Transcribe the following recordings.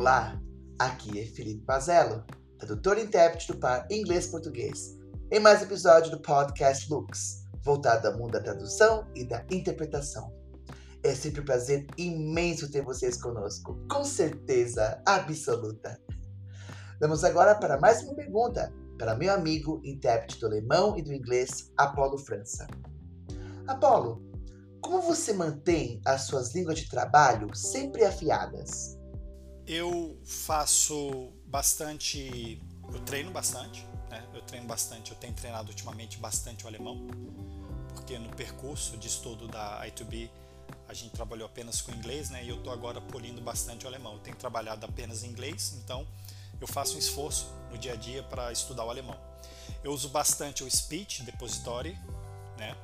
Olá, aqui é Felipe Pazello, tradutor e intérprete do par inglês-português, em mais um episódio do podcast Lux, voltado ao mundo da tradução e da interpretação. É sempre um prazer imenso ter vocês conosco, com certeza absoluta. Vamos agora para mais uma pergunta para meu amigo intérprete do alemão e do inglês, Apolo França. Apolo, como você mantém as suas línguas de trabalho sempre afiadas? Eu faço bastante. Eu treino bastante, né? Eu treino bastante. Eu tenho treinado ultimamente bastante o alemão, porque no percurso de estudo da I2B a gente trabalhou apenas com inglês, né? E eu estou agora polindo bastante o alemão. Eu tenho trabalhado apenas em inglês, então eu faço um esforço no dia a dia para estudar o alemão. Eu uso bastante o Speech Depository, né?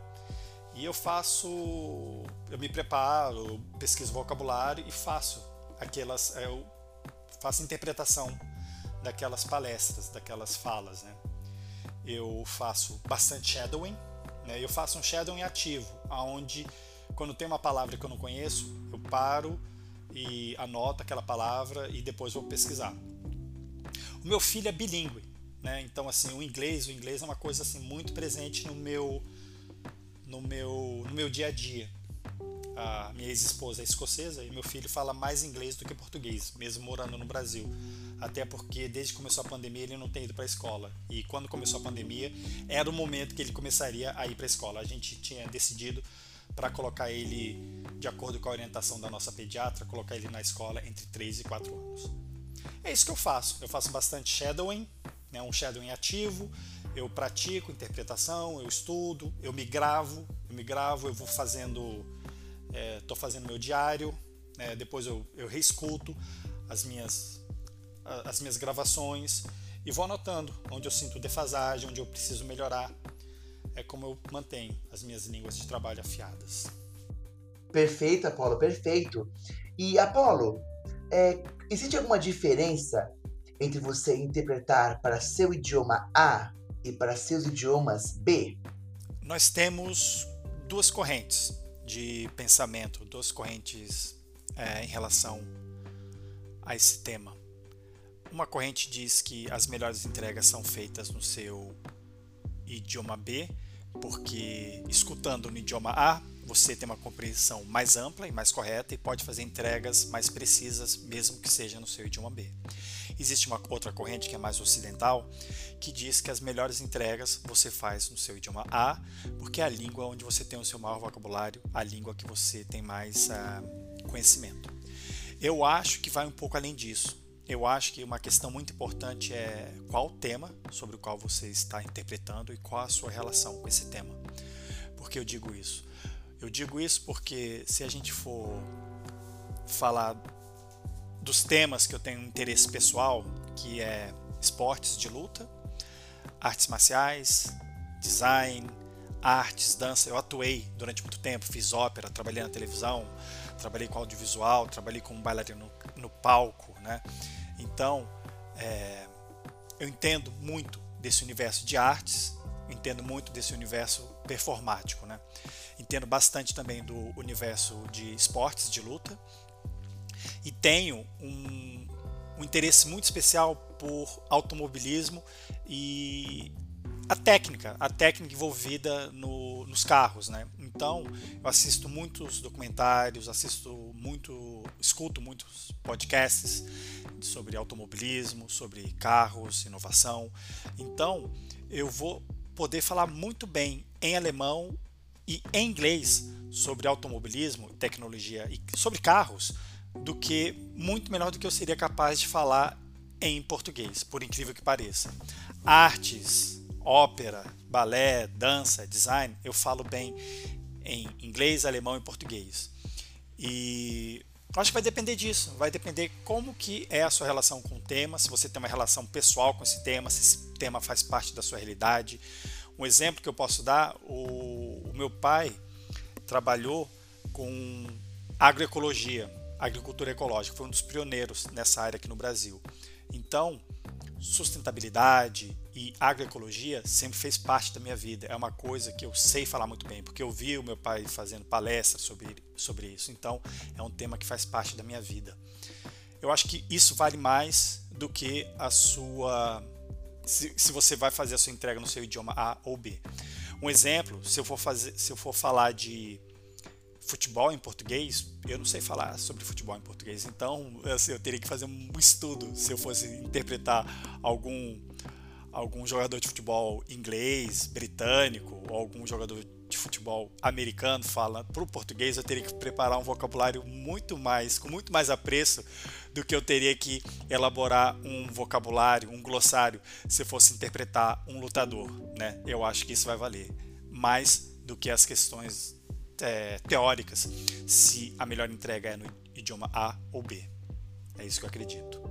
E eu faço, eu me preparo, pesquiso vocabulário e faço aquelas, eu faço interpretação daquelas palestras, daquelas falas, né? Eu faço bastante shadowing, né? Eu faço um shadowing ativo, aonde quando tem uma palavra que eu não conheço, eu paro e anoto aquela palavra e depois vou pesquisar. O meu filho é bilíngue, né? Então assim, o inglês, o inglês é uma coisa assim muito presente no meu no meu, no meu dia a dia. A minha ex-esposa é escocesa e meu filho fala mais inglês do que português, mesmo morando no Brasil. Até porque desde que começou a pandemia ele não tem ido para a escola. E quando começou a pandemia era o momento que ele começaria a ir para a escola. A gente tinha decidido para colocar ele, de acordo com a orientação da nossa pediatra, colocar ele na escola entre 3 e 4 anos. É isso que eu faço. Eu faço bastante shadowing, né, um shadowing ativo eu pratico interpretação, eu estudo, eu me gravo, eu me gravo, eu vou fazendo, estou é, fazendo meu diário, né, depois eu, eu reescuto as minhas, as minhas gravações e vou anotando onde eu sinto defasagem, onde eu preciso melhorar. É como eu mantenho as minhas línguas de trabalho afiadas. Perfeito, Apolo, perfeito. E Apolo, é, existe alguma diferença entre você interpretar para seu idioma A e para seus idiomas B? Nós temos duas correntes de pensamento, duas correntes é, em relação a esse tema. Uma corrente diz que as melhores entregas são feitas no seu idioma B, porque escutando no idioma A você tem uma compreensão mais ampla e mais correta e pode fazer entregas mais precisas, mesmo que seja no seu idioma B. Existe uma outra corrente que é mais ocidental, que diz que as melhores entregas você faz no seu idioma A, porque é a língua onde você tem o seu maior vocabulário, a língua que você tem mais uh, conhecimento. Eu acho que vai um pouco além disso. Eu acho que uma questão muito importante é qual o tema sobre o qual você está interpretando e qual a sua relação com esse tema. Por que eu digo isso? Eu digo isso porque se a gente for falar dos temas que eu tenho interesse pessoal, que é esportes de luta, artes marciais, design, artes, dança. Eu atuei durante muito tempo, fiz ópera, trabalhei na televisão, trabalhei com audiovisual, trabalhei como bailarino no, no palco, né? Então, é, eu entendo muito desse universo de artes, entendo muito desse universo performático, né? Entendo bastante também do universo de esportes de luta, e tenho um, um interesse muito especial por automobilismo e a técnica, a técnica envolvida no, nos carros, né? Então, eu assisto muitos documentários, assisto muito, escuto muitos podcasts sobre automobilismo, sobre carros, inovação. Então, eu vou poder falar muito bem em alemão e em inglês sobre automobilismo, tecnologia e sobre carros do que muito melhor do que eu seria capaz de falar em português, por incrível que pareça. Artes, ópera, balé, dança, design, eu falo bem em inglês, alemão e português. E acho que vai depender disso, vai depender como que é a sua relação com o tema, se você tem uma relação pessoal com esse tema, se esse tema faz parte da sua realidade. Um exemplo que eu posso dar, o, o meu pai trabalhou com agroecologia agricultura ecológica, foi um dos pioneiros nessa área aqui no Brasil. Então, sustentabilidade e agroecologia sempre fez parte da minha vida. É uma coisa que eu sei falar muito bem, porque eu vi o meu pai fazendo palestras sobre, sobre isso. Então, é um tema que faz parte da minha vida. Eu acho que isso vale mais do que a sua. Se, você vai fazer a sua entrega no seu idioma A ou B. Um exemplo, se eu for, fazer, se eu for falar de futebol em português, eu não sei falar sobre futebol em português, então assim, eu teria que fazer um estudo se eu fosse interpretar algum algum jogador de futebol inglês, britânico, ou algum jogador futebol americano fala para o português, eu teria que preparar um vocabulário muito mais, com muito mais apreço do que eu teria que elaborar um vocabulário, um glossário, se fosse interpretar um lutador, né? Eu acho que isso vai valer mais do que as questões é, teóricas, se a melhor entrega é no idioma A ou B. É isso que eu acredito.